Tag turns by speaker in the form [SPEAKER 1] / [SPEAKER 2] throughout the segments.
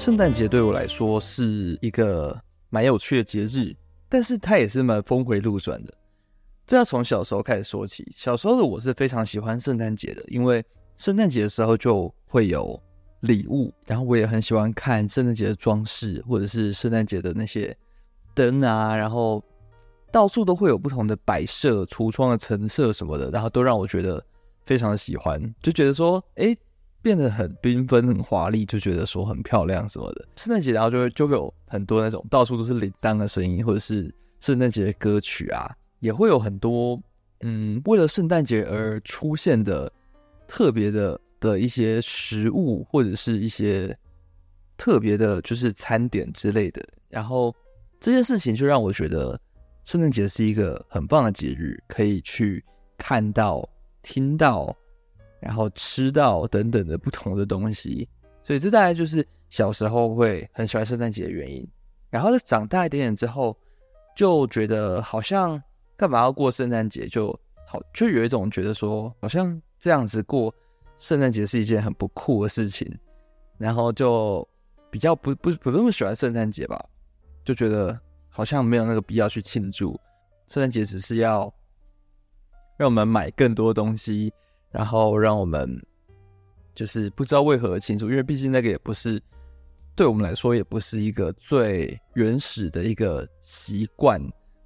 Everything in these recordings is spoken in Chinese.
[SPEAKER 1] 圣诞节对我来说是一个蛮有趣的节日，但是它也是蛮峰回路转的。这要从小时候开始说起。小时候的我是非常喜欢圣诞节的，因为圣诞节的时候就会有礼物，然后我也很喜欢看圣诞节的装饰，或者是圣诞节的那些灯啊，然后到处都会有不同的摆设、橱窗的陈设什么的，然后都让我觉得非常的喜欢，就觉得说，哎，变得很缤纷、很华丽，就觉得说很漂亮什么的。圣诞节然后就会就会有很多那种到处都是铃铛的声音，或者是圣诞节歌曲啊。也会有很多，嗯，为了圣诞节而出现的特别的的一些食物，或者是一些特别的，就是餐点之类的。然后这件事情就让我觉得圣诞节是一个很棒的节日，可以去看到、听到，然后吃到等等的不同的东西。所以这大概就是小时候会很喜欢圣诞节的原因。然后在长大一点点之后，就觉得好像。干嘛要过圣诞节？就好，就有一种觉得说，好像这样子过圣诞节是一件很不酷的事情，然后就比较不不不这么喜欢圣诞节吧，就觉得好像没有那个必要去庆祝。圣诞节只是要让我们买更多东西，然后让我们就是不知道为何而庆祝，因为毕竟那个也不是对我们来说，也不是一个最原始的一个习惯。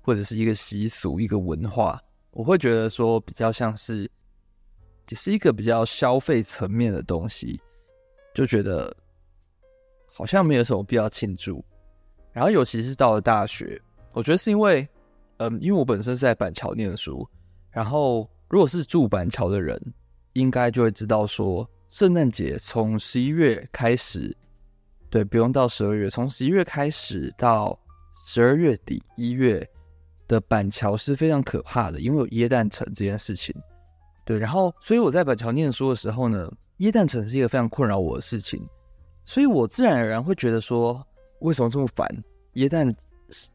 [SPEAKER 1] 或者是一个习俗、一个文化，我会觉得说比较像是，只是一个比较消费层面的东西，就觉得好像没有什么必要庆祝。然后尤其是到了大学，我觉得是因为，嗯，因为我本身是在板桥念书，然后如果是住板桥的人，应该就会知道说，圣诞节从十一月开始，对，不用到十二月，从十一月开始到十二月底一月。的板桥是非常可怕的，因为有耶诞城这件事情。对，然后所以我在板桥念书的时候呢，耶诞城是一个非常困扰我的事情，所以我自然而然会觉得说，为什么这么烦？耶诞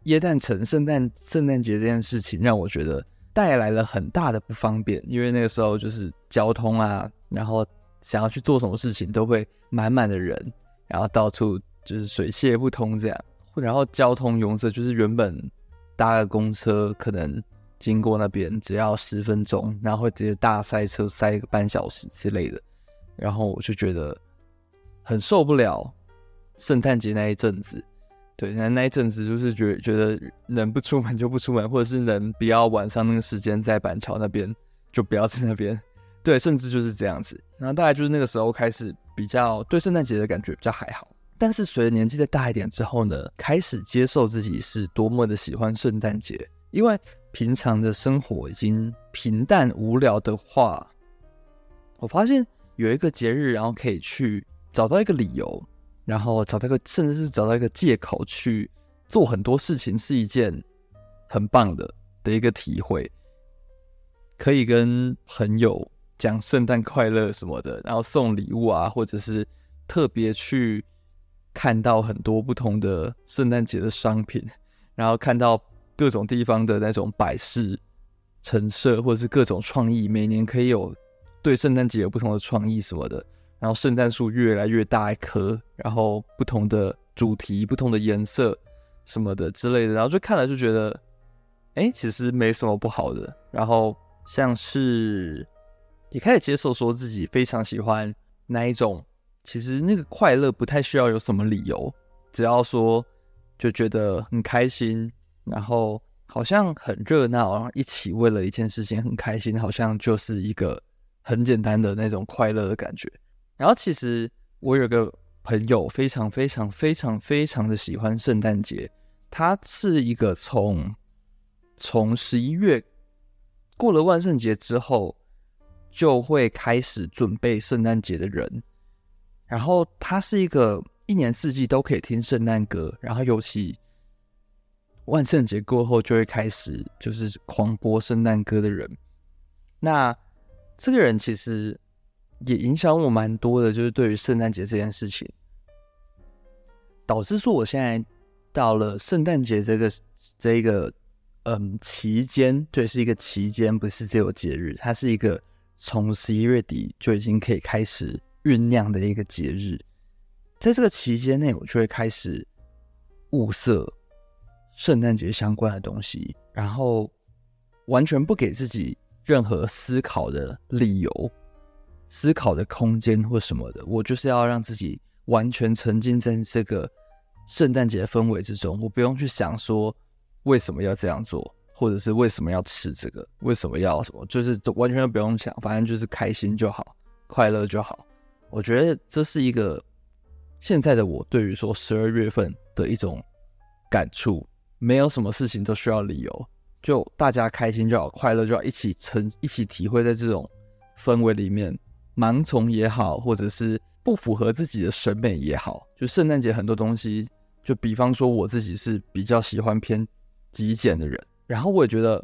[SPEAKER 1] 耶诞城圣诞圣诞节这件事情让我觉得带来了很大的不方便，因为那个时候就是交通啊，然后想要去做什么事情都会满满的人，然后到处就是水泄不通这样，然后交通拥塞，就是原本。搭个公车可能经过那边只要十分钟，然后会直接大塞车塞一个半小时之类的，然后我就觉得很受不了。圣诞节那一阵子，对，那那一阵子就是觉觉得能不出门就不出门，或者是能不要晚上那个时间在板桥那边就不要在那边，对，甚至就是这样子。然后大概就是那个时候开始比较对圣诞节的感觉比较还好。但是随着年纪再大一点之后呢，开始接受自己是多么的喜欢圣诞节，因为平常的生活已经平淡无聊的话，我发现有一个节日，然后可以去找到一个理由，然后找到个甚至是找到一个借口去做很多事情，是一件很棒的的一个体会。可以跟朋友讲圣诞快乐什么的，然后送礼物啊，或者是特别去。看到很多不同的圣诞节的商品，然后看到各种地方的那种摆饰、陈设，或者是各种创意，每年可以有对圣诞节有不同的创意什么的。然后圣诞树越来越大一棵，然后不同的主题、不同的颜色什么的之类的，然后就看了就觉得，哎，其实没什么不好的。然后像是也开始接受说自己非常喜欢那一种。其实那个快乐不太需要有什么理由，只要说就觉得很开心，然后好像很热闹，然后一起为了一件事情很开心，好像就是一个很简单的那种快乐的感觉。然后其实我有个朋友非常非常非常非常的喜欢圣诞节，他是一个从从十一月过了万圣节之后就会开始准备圣诞节的人。然后他是一个一年四季都可以听圣诞歌，然后尤其万圣节过后就会开始就是狂播圣诞歌的人。那这个人其实也影响我蛮多的，就是对于圣诞节这件事情，导致说我现在到了圣诞节这个这一个嗯期间，对，是一个期间，不是只有节日，它是一个从十一月底就已经可以开始。酝酿的一个节日，在这个期间内，我就会开始物色圣诞节相关的东西，然后完全不给自己任何思考的理由、思考的空间或什么的。我就是要让自己完全沉浸在这个圣诞节氛围之中，我不用去想说为什么要这样做，或者是为什么要吃这个，为什么要什么，就是完全都不用想，反正就是开心就好，快乐就好。我觉得这是一个。现在的我对于说十二月份的一种感触，没有什么事情都需要理由，就大家开心就好，快乐就好，一起成一起体会在这种氛围里面，盲从也好，或者是不符合自己的审美也好，就圣诞节很多东西，就比方说我自己是比较喜欢偏极简的人，然后我也觉得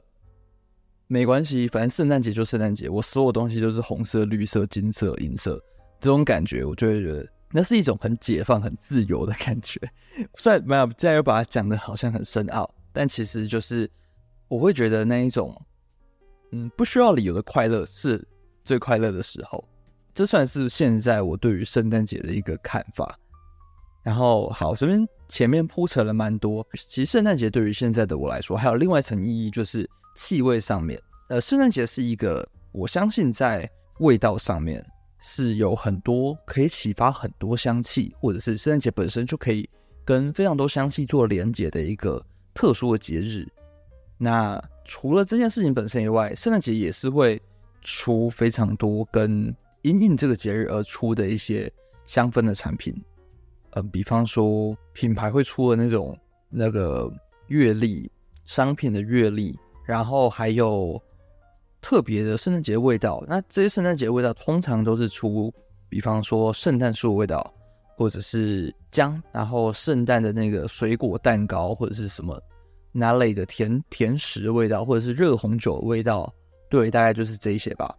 [SPEAKER 1] 没关系，反正圣诞节就圣诞节，我所有东西都是红色、绿色、金色、银色，这种感觉我就会觉得。那是一种很解放、很自由的感觉。虽然没有，现在又把它讲的好像很深奥，但其实就是我会觉得那一种，嗯，不需要理由的快乐是最快乐的时候。这算是现在我对于圣诞节的一个看法。然后，好，这边前面铺陈了蛮多。其实圣诞节对于现在的我来说，还有另外一层意义，就是气味上面。呃，圣诞节是一个，我相信在味道上面。是有很多可以启发很多香气，或者是圣诞节本身就可以跟非常多香气做连结的一个特殊的节日。那除了这件事情本身以外，圣诞节也是会出非常多跟因应这个节日而出的一些香氛的产品。嗯、呃，比方说品牌会出的那种那个月历商品的月历，然后还有。特别的圣诞节味道，那这些圣诞节味道通常都是出，比方说圣诞树味道，或者是姜，然后圣诞的那个水果蛋糕，或者是什么那类的甜甜食味道，或者是热红酒味道，对，大概就是这些吧。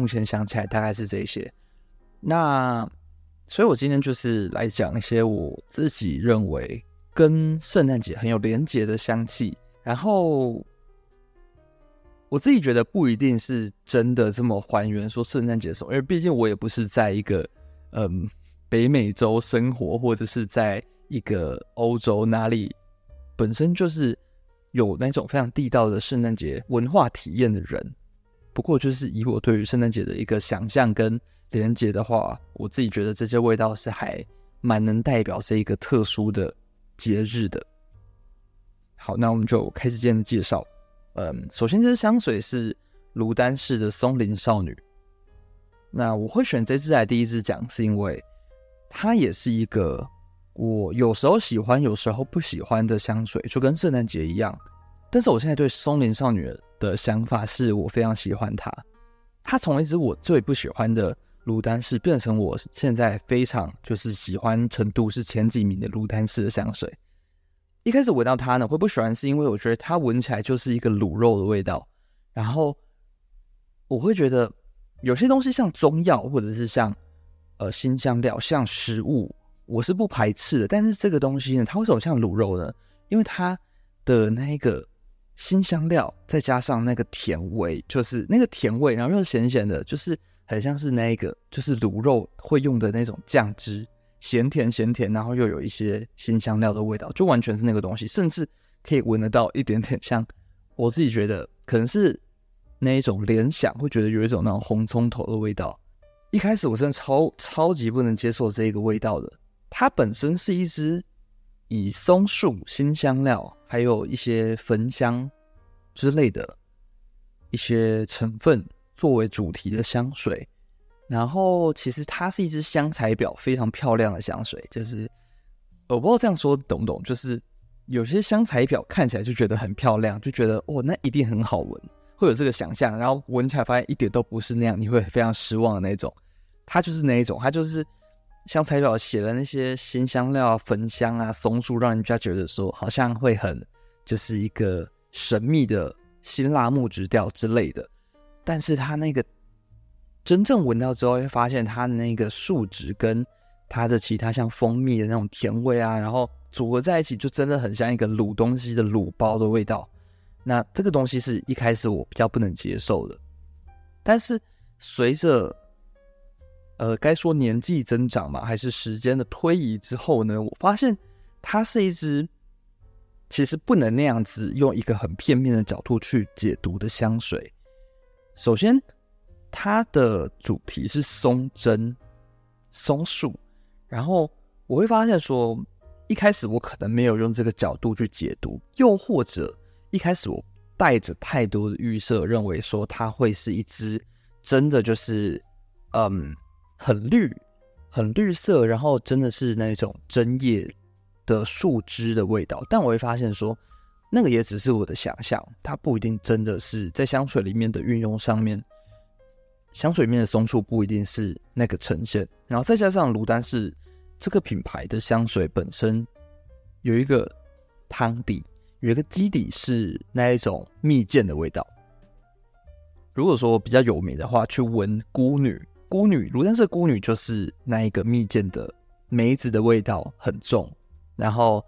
[SPEAKER 1] 目前想起来大概是这些。那所以，我今天就是来讲一些我自己认为跟圣诞节很有连结的香气，然后。我自己觉得不一定是真的这么还原说圣诞节什么，因为毕竟我也不是在一个嗯北美洲生活，或者是在一个欧洲哪里本身就是有那种非常地道的圣诞节文化体验的人。不过就是以我对于圣诞节的一个想象跟连结的话，我自己觉得这些味道是还蛮能代表这一个特殊的节日的。好，那我们就开始今天的介绍。嗯，首先这支香水是芦丹氏的松林少女。那我会选这支来第一支讲，是因为它也是一个我有时候喜欢，有时候不喜欢的香水，就跟圣诞节一样。但是我现在对松林少女的想法是我非常喜欢它。它从一支我最不喜欢的芦丹氏，变成我现在非常就是喜欢程度是前几名的芦丹氏的香水。一开始闻到它呢，会不喜欢，是因为我觉得它闻起来就是一个卤肉的味道。然后我会觉得有些东西像中药，或者是像呃新香料、像食物，我是不排斥的。但是这个东西呢，它为什么像卤肉呢？因为它的那个辛香料再加上那个甜味，就是那个甜味，然后又咸咸的，就是很像是那个就是卤肉会用的那种酱汁。咸甜咸甜，然后又有一些辛香料的味道，就完全是那个东西，甚至可以闻得到一点点像我自己觉得可能是那一种联想，会觉得有一种那种红葱头的味道。一开始我真的超超级不能接受这个味道的，它本身是一支以松树、新香料还有一些焚香之类的一些成分作为主题的香水。然后，其实它是一支香材表非常漂亮的香水，就是我不知道这样说懂不懂，就是有些香材表看起来就觉得很漂亮，就觉得哦，那一定很好闻，会有这个想象，然后闻起来发现一点都不是那样，你会非常失望的那种。它就是那一种，它就是香材表写的那些辛香料、焚香啊、松树，让人家觉得说好像会很就是一个神秘的辛辣木质调之类的，但是它那个。真正闻到之后，会发现它的那个树脂跟它的其他像蜂蜜的那种甜味啊，然后组合在一起，就真的很像一个卤东西的卤包的味道。那这个东西是一开始我比较不能接受的，但是随着呃，该说年纪增长嘛，还是时间的推移之后呢，我发现它是一支其实不能那样子用一个很片面的角度去解读的香水。首先，它的主题是松针、松树，然后我会发现说，一开始我可能没有用这个角度去解读，又或者一开始我带着太多的预设，认为说它会是一支真的就是嗯很绿、很绿色，然后真的是那种针叶的树枝的味道。但我会发现说，那个也只是我的想象，它不一定真的是在香水里面的运用上面。香水里面的松树不一定是那个呈现，然后再加上卢丹是这个品牌的香水本身有一个汤底，有一个基底是那一种蜜饯的味道。如果说比较有名的话，去闻孤女，孤女卢丹氏孤女就是那一个蜜饯的梅子的味道很重，然后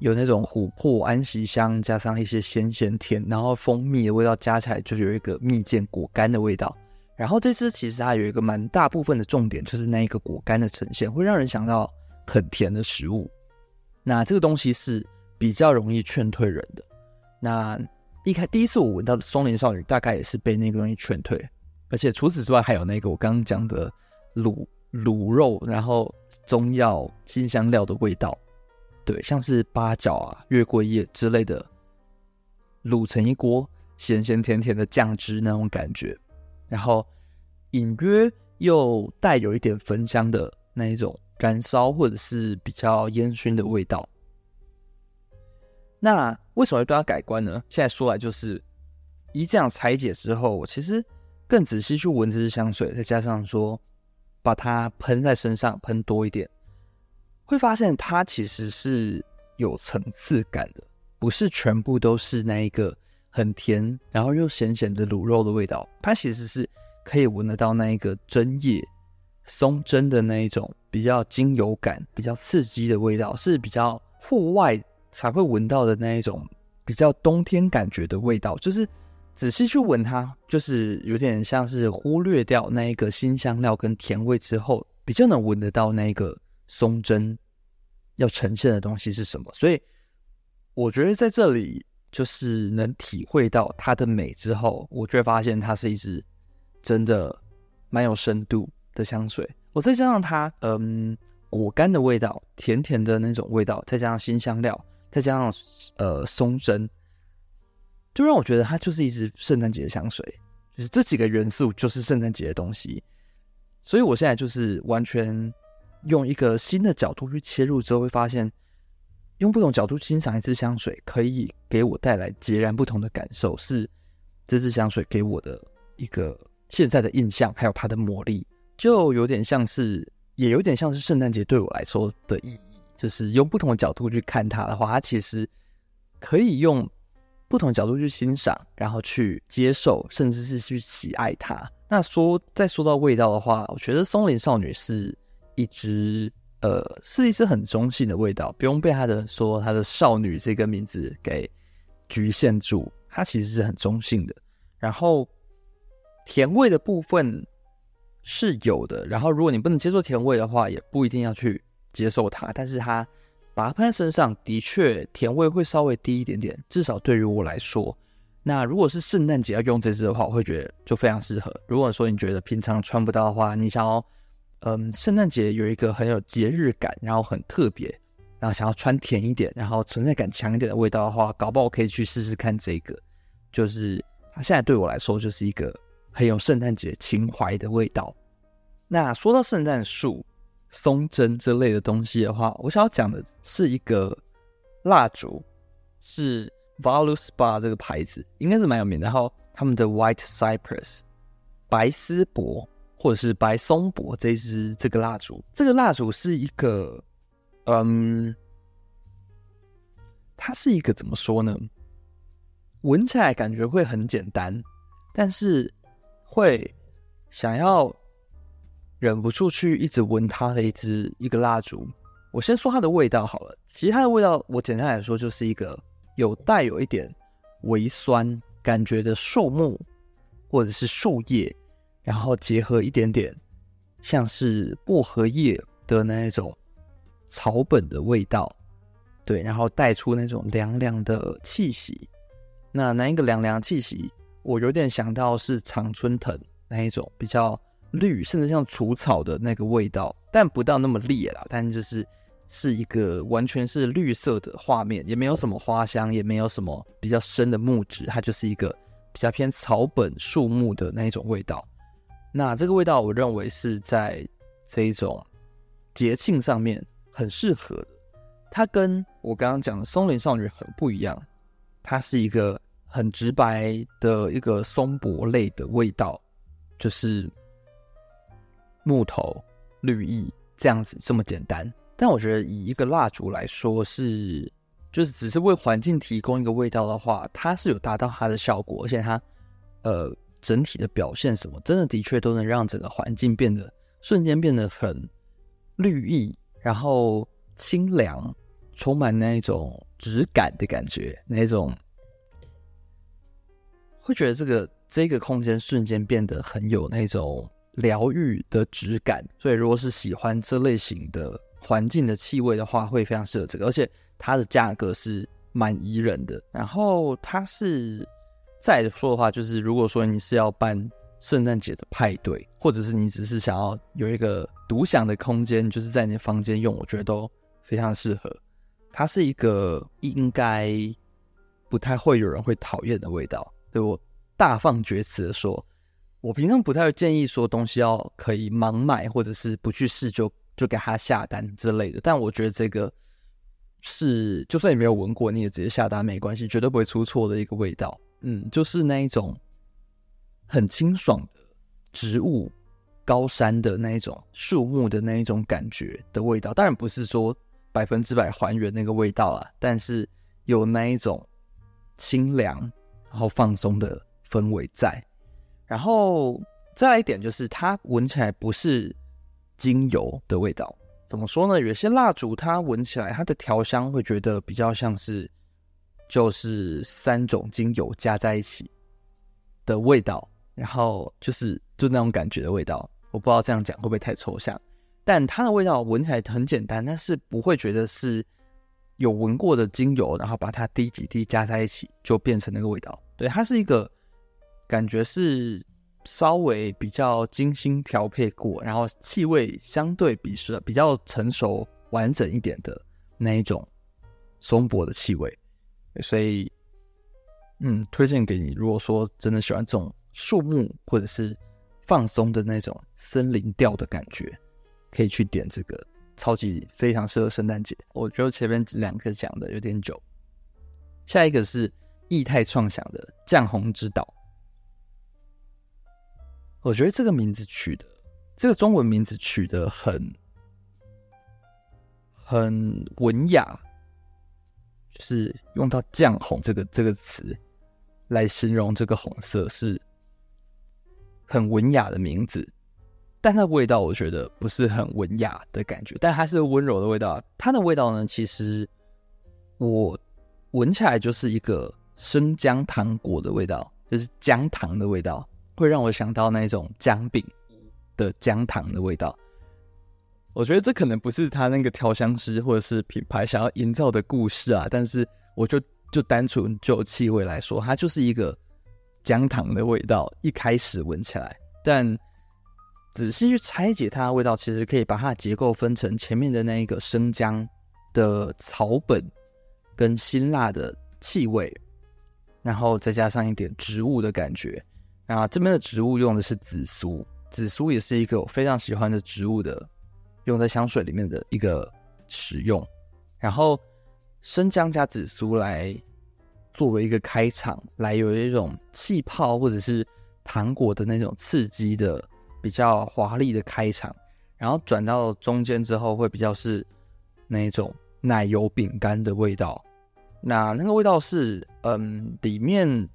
[SPEAKER 1] 有那种琥珀安息香，加上一些鲜鲜甜，然后蜂蜜的味道加起来，就是有一个蜜饯果干的味道。然后这支其实它有一个蛮大部分的重点，就是那一个果干的呈现，会让人想到很甜的食物。那这个东西是比较容易劝退人的。那一开第一次我闻到的松林少女，大概也是被那个东西劝退。而且除此之外，还有那个我刚刚讲的卤卤肉，然后中药辛香料的味道，对，像是八角啊、月桂叶之类的，卤成一锅咸咸甜甜的酱汁那种感觉。然后隐约又带有一点焚香的那一种燃烧或者是比较烟熏的味道。那为什么会对它改观呢？现在说来就是，一这样拆解之后，我其实更仔细去闻这支香水，再加上说把它喷在身上喷多一点，会发现它其实是有层次感的，不是全部都是那一个。很甜，然后又咸咸的卤肉的味道，它其实是可以闻得到那一个针叶松针的那一种比较精油感、比较刺激的味道，是比较户外才会闻到的那一种比较冬天感觉的味道。就是仔细去闻它，就是有点像是忽略掉那一个新香料跟甜味之后，比较能闻得到那一个松针要呈现的东西是什么。所以我觉得在这里。就是能体会到它的美之后，我就会发现它是一支真的蛮有深度的香水。我再加上它，嗯，果干的味道，甜甜的那种味道，再加上新香料，再加上呃松针，就让我觉得它就是一支圣诞节的香水。就是这几个元素就是圣诞节的东西。所以我现在就是完全用一个新的角度去切入之后，会发现。用不同角度欣赏一支香水，可以给我带来截然不同的感受，是这支香水给我的一个现在的印象，还有它的魔力，就有点像是，也有点像是圣诞节对我来说的意义。就是用不同的角度去看它的话，它其实可以用不同角度去欣赏，然后去接受，甚至是去喜爱它。那说再说到味道的话，我觉得松林少女是一支。呃，是一支很中性的味道，不用被他的说他的少女这个名字给局限住，它其实是很中性的。然后甜味的部分是有的，然后如果你不能接受甜味的话，也不一定要去接受它。但是它把它喷在身上的确甜味会稍微低一点点，至少对于我来说。那如果是圣诞节要用这支的话，我会觉得就非常适合。如果说你觉得平常穿不到的话，你想要。嗯，圣诞节有一个很有节日感，然后很特别，然后想要穿甜一点，然后存在感强一点的味道的话，搞不好可以去试试看这个。就是它现在对我来说就是一个很有圣诞节情怀的味道。那说到圣诞树、松针之类的东西的话，我想要讲的是一个蜡烛，是 Voluspa 这个牌子，应该是蛮有名。然后他们的 White Cypress 白丝柏。或者是白松柏这支这个蜡烛，这个蜡烛是一个，嗯，它是一个怎么说呢？闻起来感觉会很简单，但是会想要忍不住去一直闻它的一支一个蜡烛。我先说它的味道好了，其实它的味道，我简单来说就是一个有带有一点微酸感觉的树木或者是树叶。然后结合一点点像是薄荷叶的那一种草本的味道，对，然后带出那种凉凉的气息。那那一个凉凉气息，我有点想到是常春藤那一种比较绿，甚至像除草的那个味道，但不到那么烈啦。但就是是一个完全是绿色的画面，也没有什么花香，也没有什么比较深的木质，它就是一个比较偏草本树木的那一种味道。那这个味道，我认为是在这一种节庆上面很适合的。它跟我刚刚讲的松林少女很不一样，它是一个很直白的一个松柏类的味道，就是木头、绿意这样子这么简单。但我觉得以一个蜡烛来说是，就是只是为环境提供一个味道的话，它是有达到它的效果，而且它呃。整体的表现什么，真的的确都能让整个环境变得瞬间变得很绿意，然后清凉，充满那一种质感的感觉，那种会觉得这个这个空间瞬间变得很有那种疗愈的质感。所以，如果是喜欢这类型的环境的气味的话，会非常适合这个，而且它的价格是蛮宜人的。然后它是。再说的话，就是如果说你是要办圣诞节的派对，或者是你只是想要有一个独享的空间，就是在你的房间用，我觉得都非常适合。它是一个应该不太会有人会讨厌的味道。对，我大放厥词的说，我平常不太建议说东西要可以盲买，或者是不去试就就给他下单之类的。但我觉得这个是，就算你没有闻过，你也直接下单没关系，绝对不会出错的一个味道。嗯，就是那一种很清爽的植物、高山的那一种树木的那一种感觉的味道，当然不是说百分之百还原那个味道啦，但是有那一种清凉然后放松的氛围在。然后再来一点，就是它闻起来不是精油的味道。怎么说呢？有些蜡烛它闻起来，它的调香会觉得比较像是。就是三种精油加在一起的味道，然后就是就那种感觉的味道。我不知道这样讲会不会太抽象，但它的味道闻起来很简单，但是不会觉得是有闻过的精油，然后把它滴几滴加在一起就变成那个味道。对，它是一个感觉是稍微比较精心调配过，然后气味相对比是比较成熟完整一点的那一种松柏的气味。所以，嗯，推荐给你。如果说真的喜欢这种树木或者是放松的那种森林调的感觉，可以去点这个，超级非常适合圣诞节。我觉得前面两个讲的有点久，下一个是液态创想的绛红之岛。我觉得这个名字取的，这个中文名字取得很很文雅。就是用到“绛红”这个这个词来形容这个红色，是很文雅的名字，但它味道我觉得不是很文雅的感觉，但它是温柔的味道。它的味道呢，其实我闻起来就是一个生姜糖果的味道，就是姜糖的味道，会让我想到那种姜饼的姜糖的味道。我觉得这可能不是他那个调香师或者是品牌想要营造的故事啊，但是我就就单纯就气味来说，它就是一个姜糖的味道。一开始闻起来，但仔细去拆解它的味道，其实可以把它的结构分成前面的那一个生姜的草本跟辛辣的气味，然后再加上一点植物的感觉。啊，这边的植物用的是紫苏，紫苏也是一个我非常喜欢的植物的。用在香水里面的一个使用，然后生姜加紫苏来作为一个开场，来有一种气泡或者是糖果的那种刺激的比较华丽的开场，然后转到中间之后会比较是那种奶油饼干的味道。那那个味道是，嗯，里面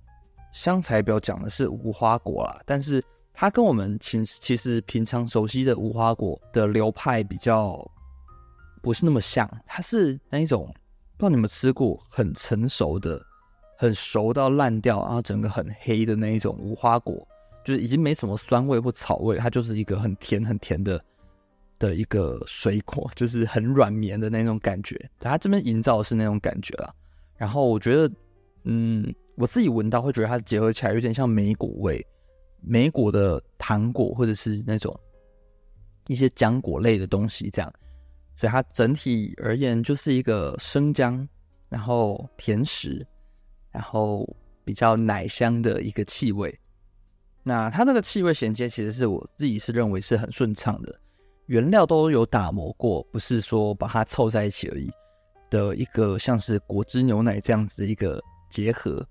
[SPEAKER 1] 香材表讲的是无花果啦，但是。它跟我们其其实平常熟悉的无花果的流派比较不是那么像，它是那一种不知道你们吃过很成熟的、很熟到烂掉，然后整个很黑的那一种无花果，就是已经没什么酸味或草味，它就是一个很甜很甜的的一个水果，就是很软绵的那种感觉。它这边营造的是那种感觉啦。然后我觉得，嗯，我自己闻到会觉得它结合起来有点像莓果味，莓果的糖果或者是那种一些浆果类的东西这样。所以它整体而言就是一个生姜，然后甜食，然后比较奶香的一个气味。那它那个气味衔接，其实是我自己是认为是很顺畅的，原料都有打磨过，不是说把它凑在一起而已的一个像是果汁牛奶这样子的一个结合。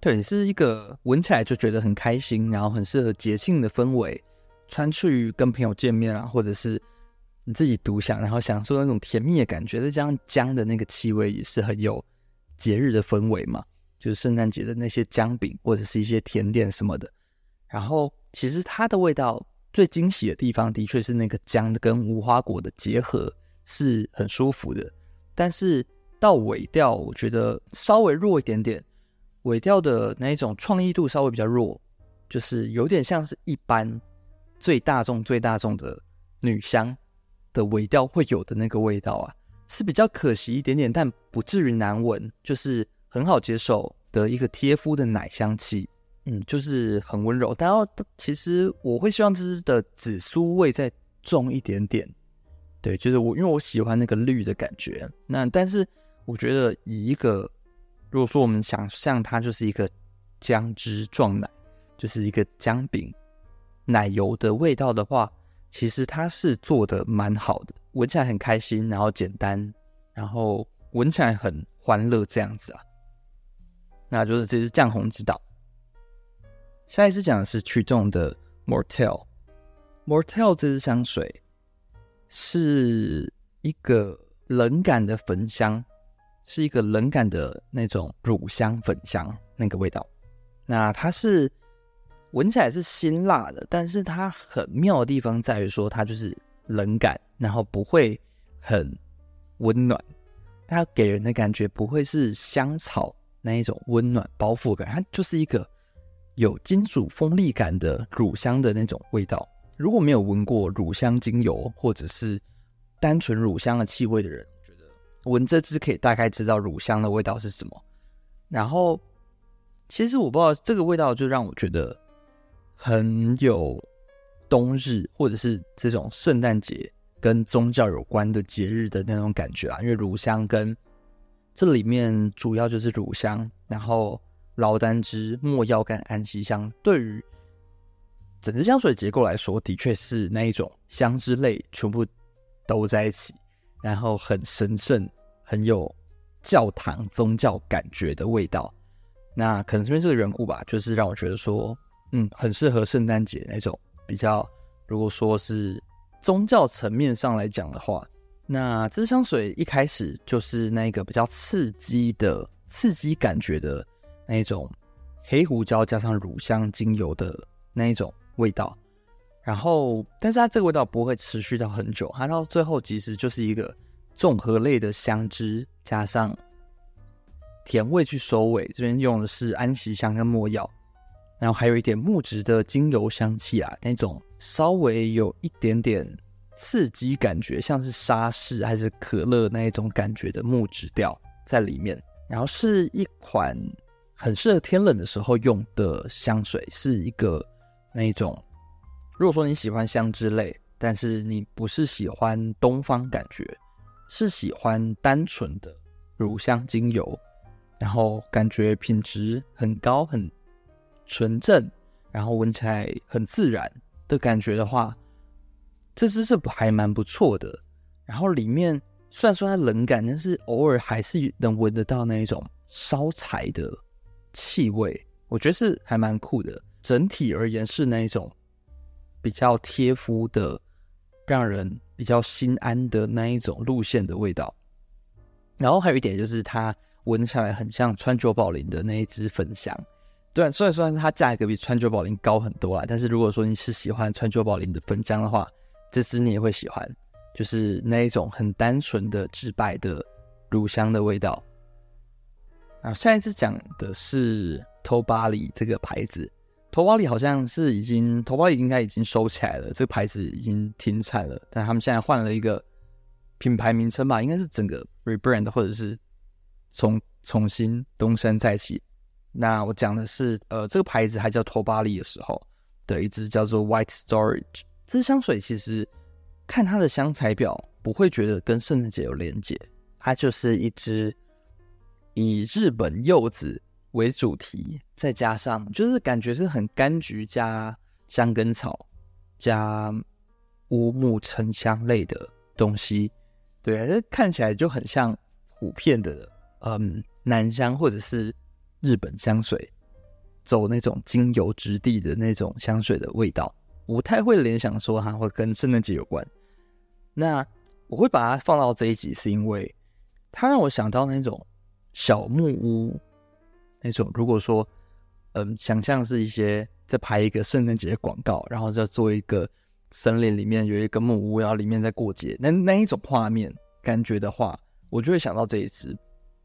[SPEAKER 1] 对，是一个闻起来就觉得很开心，然后很适合节庆的氛围，穿去跟朋友见面啊，或者是。你自己独享，然后享受那种甜蜜的感觉，再加上姜的那个气味，也是很有节日的氛围嘛。就是圣诞节的那些姜饼或者是一些甜点什么的。然后，其实它的味道最惊喜的地方，的确是那个姜跟无花果的结合是很舒服的。但是到尾调，我觉得稍微弱一点点，尾调的那一种创意度稍微比较弱，就是有点像是一般最大众、最大众的女香。的尾调会有的那个味道啊，是比较可惜一点点，但不至于难闻，就是很好接受的一个贴肤的奶香气，嗯，就是很温柔。但要其实我会希望这支的紫苏味再重一点点，对，就是我因为我喜欢那个绿的感觉。那但是我觉得以一个如果说我们想象它就是一个姜汁撞奶，就是一个姜饼奶油的味道的话。其实它是做的蛮好的，闻起来很开心，然后简单，然后闻起来很欢乐这样子啊。那就是这支酱红之岛。下一支讲的是曲冻的 Mortel。Mortel 这支香水是一个冷感的焚香，是一个冷感的那种乳香粉香那个味道。那它是。闻起来是辛辣的，但是它很妙的地方在于说，它就是冷感，然后不会很温暖，它给人的感觉不会是香草那一种温暖包覆感，它就是一个有金属锋利感的乳香的那种味道。如果没有闻过乳香精油或者是单纯乳香的气味的人，闻这支可以大概知道乳香的味道是什么。然后，其实我不知道这个味道就让我觉得。很有冬日或者是这种圣诞节跟宗教有关的节日的那种感觉啊，因为乳香跟这里面主要就是乳香，然后劳丹脂、没药跟安息香，对于整支香水结构来说，的确是那一种香之类全部都在一起，然后很神圣、很有教堂宗教感觉的味道。那可能是因为这个缘故吧，就是让我觉得说。嗯，很适合圣诞节那种比较。如果说是宗教层面上来讲的话，那这支香水一开始就是那个比较刺激的、刺激感觉的那一种黑胡椒加上乳香精油的那一种味道。然后，但是它这个味道不会持续到很久，它到最后其实就是一个综合类的香脂加上甜味去收尾。这边用的是安息香跟没药。然后还有一点木质的精油香气啊，那种稍微有一点点刺激感觉，像是沙士还是可乐那一种感觉的木质调在里面。然后是一款很适合天冷的时候用的香水，是一个那一种，如果说你喜欢香脂类，但是你不是喜欢东方感觉，是喜欢单纯的乳香精油，然后感觉品质很高很。纯正，然后闻起来很自然的感觉的话，这支是还蛮不错的。然后里面虽然说它冷感，但是偶尔还是能闻得到那一种烧柴的气味，我觉得是还蛮酷的。整体而言是那一种比较贴肤的，让人比较心安的那一种路线的味道。然后还有一点就是它闻起来很像川久保玲的那一支粉香。对，虽然说它价格比川久保玲高很多啦，但是如果说你是喜欢川久保玲的粉浆的话，这支你也会喜欢，就是那一种很单纯的直白的乳香的味道。啊，下一支讲的是 Tobali 这个牌子头发里好像是已经头发里应该已经收起来了，这个牌子已经停产了。但他们现在换了一个品牌名称吧，应该是整个 rebrand 或者是重重新东山再起。那我讲的是，呃，这个牌子还叫头发里的时候的一支叫做 White Storage。这支香水其实看它的香材表，不会觉得跟圣诞节有连结，它就是一支以日本柚子为主题，再加上就是感觉是很柑橘加香根草加乌木沉香类的东西，对，这看起来就很像普遍的嗯南香或者是日本香水，走那种精油质地的那种香水的味道。不太会联想说它会跟圣诞节有关。那我会把它放到这一集，是因为它让我想到那种小木屋，那种如果说，嗯，想象是一些在拍一个圣诞节广告，然后再做一个森林里面有一个木屋，然后里面在过节，那那一种画面感觉的话，我就会想到这一支。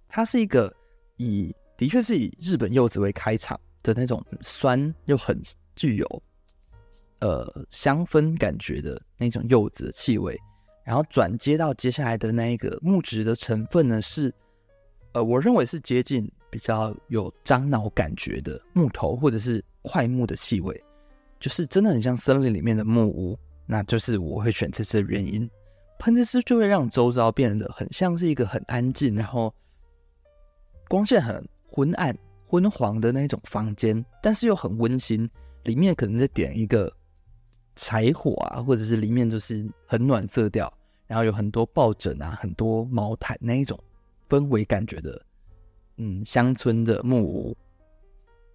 [SPEAKER 1] 它是一个以的确是以日本柚子为开场的那种酸又很具有。呃，香氛感觉的那种柚子的气味，然后转接到接下来的那一个木质的成分呢，是呃，我认为是接近比较有樟脑感觉的木头或者是块木的气味，就是真的很像森林里面的木屋，那就是我会选这支的原因。喷这支就会让周遭变得很像是一个很安静，然后光线很昏暗、昏黄的那种房间，但是又很温馨，里面可能在点一个。柴火啊，或者是里面就是很暖色调，然后有很多抱枕啊，很多毛毯那一种氛围感觉的，嗯，乡村的木屋。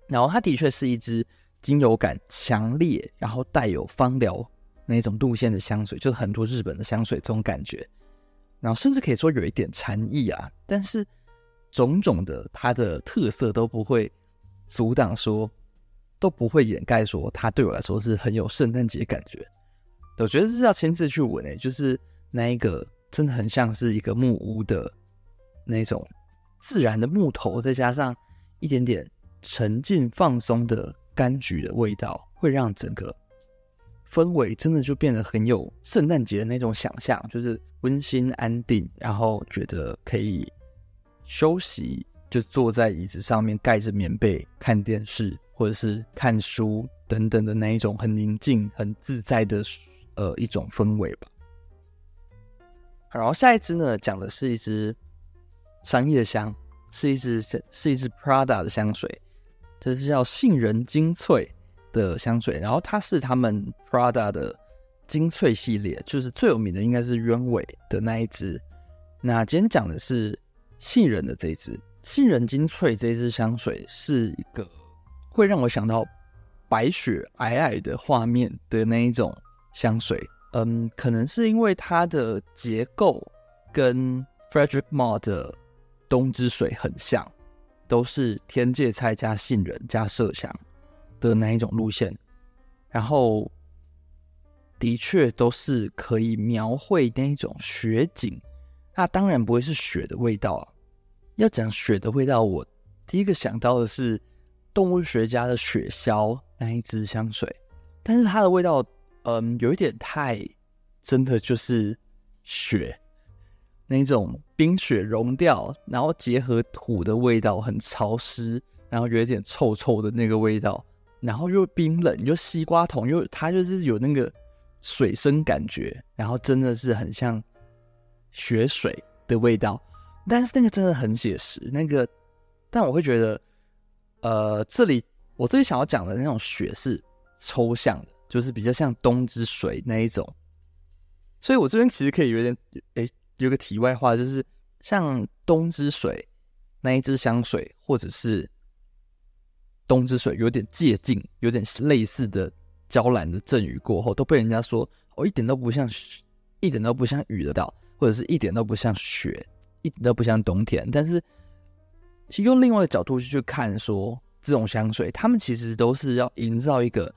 [SPEAKER 1] 然后它的确是一支精油感强烈，然后带有芳疗那种路线的香水，就是很多日本的香水这种感觉。然后甚至可以说有一点禅意啊，但是种种的它的特色都不会阻挡说。都不会掩盖说它对我来说是很有圣诞节感觉。我觉得是要亲自去闻诶，就是那一个真的很像是一个木屋的那种自然的木头，再加上一点点沉静放松的柑橘的味道，会让整个氛围真的就变得很有圣诞节的那种想象，就是温馨安定，然后觉得可以休息，就坐在椅子上面盖着棉被看电视。或者是看书等等的那一种很宁静、很自在的呃一种氛围吧。然后下一支呢，讲的是一支商业香，是一支是一支 Prada 的香水，这是叫杏仁精粹的香水。然后它是他们 Prada 的精粹系列，就是最有名的应该是鸢尾的那一支。那今天讲的是杏仁的这一支，杏仁精粹这一支香水是一个。会让我想到白雪皑皑的画面的那一种香水，嗯，可能是因为它的结构跟 Frederic Malle 的冬之水很像，都是天芥菜加杏仁加麝香的那一种路线，然后的确都是可以描绘那一种雪景，那当然不会是雪的味道啊。要讲雪的味道，我第一个想到的是。动物学家的雪鸮那一支香水，但是它的味道，嗯，有一点太真的就是雪那种冰雪融掉，然后结合土的味道，很潮湿，然后有一点臭臭的那个味道，然后又冰冷，又西瓜桶，又它就是有那个水生感觉，然后真的是很像雪水的味道，但是那个真的很写实，那个，但我会觉得。呃，这里我这里想要讲的那种雪是抽象的，就是比较像冬之水那一种。所以我这边其实可以有点，诶，有个题外话，就是像冬之水那一支香水，或者是冬之水有点接近，有点类似的娇兰的阵雨过后，都被人家说哦，一点都不像，一点都不像雨的道，或者是一点都不像雪，一点都不像冬天，但是。其实用另外的角度去看，说这种香水，他们其实都是要营造一个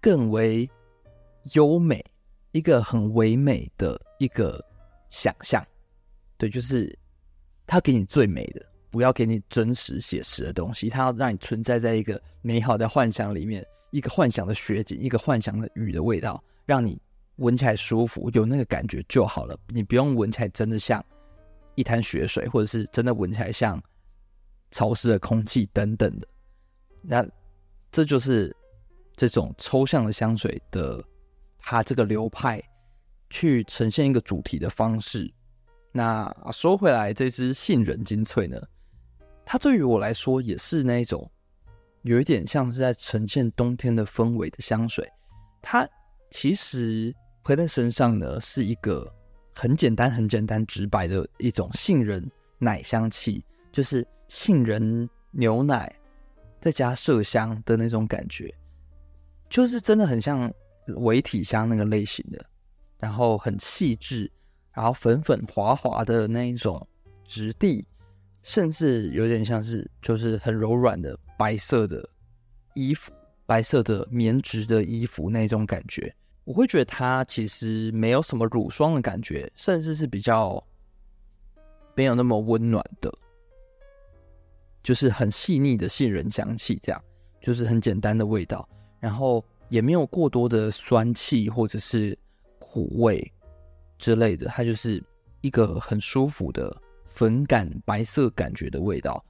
[SPEAKER 1] 更为优美、一个很唯美的一个想象。对，就是他给你最美的，不要给你真实写实的东西，他要让你存在在一个美好的幻想里面，一个幻想的雪景，一个幻想的雨的味道，让你闻起来舒服，有那个感觉就好了。你不用闻起来真的像一滩雪水，或者是真的闻起来像潮湿的空气等等的。那这就是这种抽象的香水的，它这个流派去呈现一个主题的方式。那说回来，这支杏仁精粹呢，它对于我来说也是那一种有一点像是在呈现冬天的氛围的香水。它其实喷在身上呢，是一个很简单、很简单、直白的一种杏仁奶香气，就是杏仁牛奶再加麝香的那种感觉，就是真的很像伪体香那个类型的，然后很细致。然后粉粉滑滑的那一种质地，甚至有点像是就是很柔软的白色的衣服，白色的棉质的衣服那种感觉，我会觉得它其实没有什么乳霜的感觉，甚至是比较没有那么温暖的，就是很细腻的杏仁香气，这样就是很简单的味道，然后也没有过多的酸气或者是苦味。之类的，它就是一个很舒服的粉感白色感觉的味道。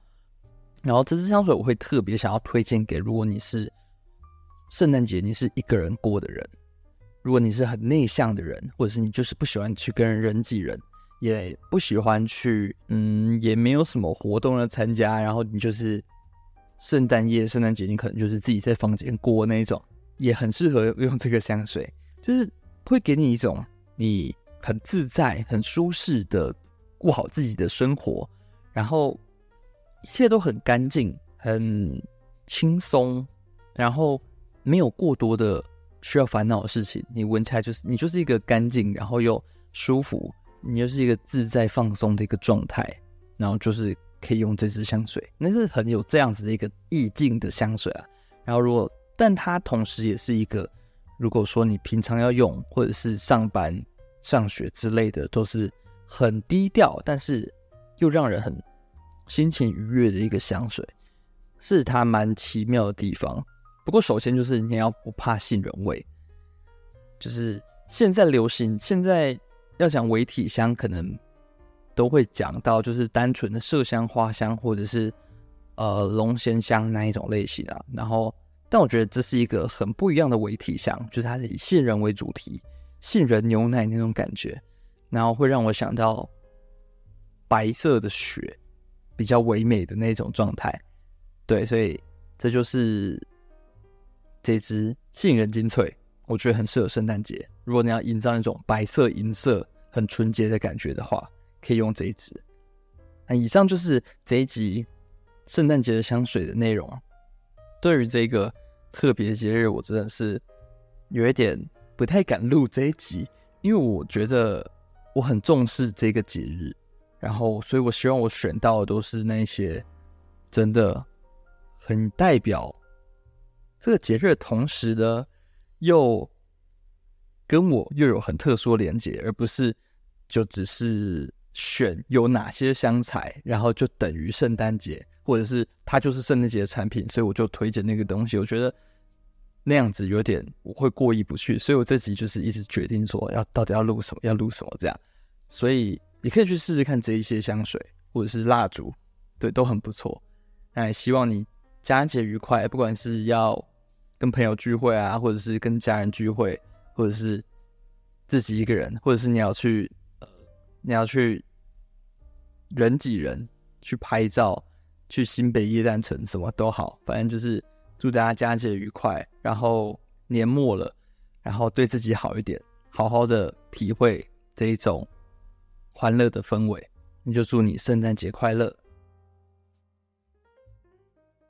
[SPEAKER 1] 然后这支香水我会特别想要推荐给，如果你是圣诞节你是一个人过的人，如果你是很内向的人，或者是你就是不喜欢去跟人挤人，也不喜欢去，嗯，也没有什么活动要参加，然后你就是圣诞夜、圣诞节你可能就是自己在房间过那种，也很适合用这个香水，就是会给你一种你。很自在、很舒适的过好自己的生活，然后一切都很干净、很轻松，然后没有过多的需要烦恼的事情。你闻起来就是你就是一个干净，然后又舒服，你就是一个自在放松的一个状态，然后就是可以用这支香水，那是很有这样子的一个意境的香水啊。然后如果，但它同时也是一个，如果说你平常要用或者是上班。上学之类的都是很低调，但是又让人很心情愉悦的一个香水，是它蛮奇妙的地方。不过，首先就是你要不怕杏仁味，就是现在流行，现在要讲微体香，可能都会讲到就是单纯的麝香、花香，或者是呃龙涎香那一种类型啊。然后，但我觉得这是一个很不一样的伪体香，就是它是以杏仁为主题。杏仁牛奶那种感觉，然后会让我想到白色的雪，比较唯美的那种状态。对，所以这就是这支杏仁精粹，我觉得很适合圣诞节。如果你要营造那种白色、银色、很纯洁的感觉的话，可以用这一支。那以上就是这一集圣诞节的香水的内容。对于这个特别节日，我真的是有一点。不太敢录这一集，因为我觉得我很重视这个节日，然后所以我希望我选到的都是那些真的很代表这个节日同时呢，又跟我又有很特殊连接，而不是就只是选有哪些香材，然后就等于圣诞节，或者是它就是圣诞节的产品，所以我就推荐那个东西。我觉得。那样子有点我会过意不去，所以我这集就是一直决定说要到底要录什么，要录什么这样。所以你可以去试试看这一些香水或者是蜡烛，对，都很不错。那也希望你佳节愉快，不管是要跟朋友聚会啊，或者是跟家人聚会，或者是自己一个人，或者是你要去呃你要去人挤人去拍照，去新北耶诞城什么都好，反正就是。祝大家佳节愉快，然后年末了，然后对自己好一点，好好的体会这一种欢乐的氛围。那就祝你圣诞节快乐。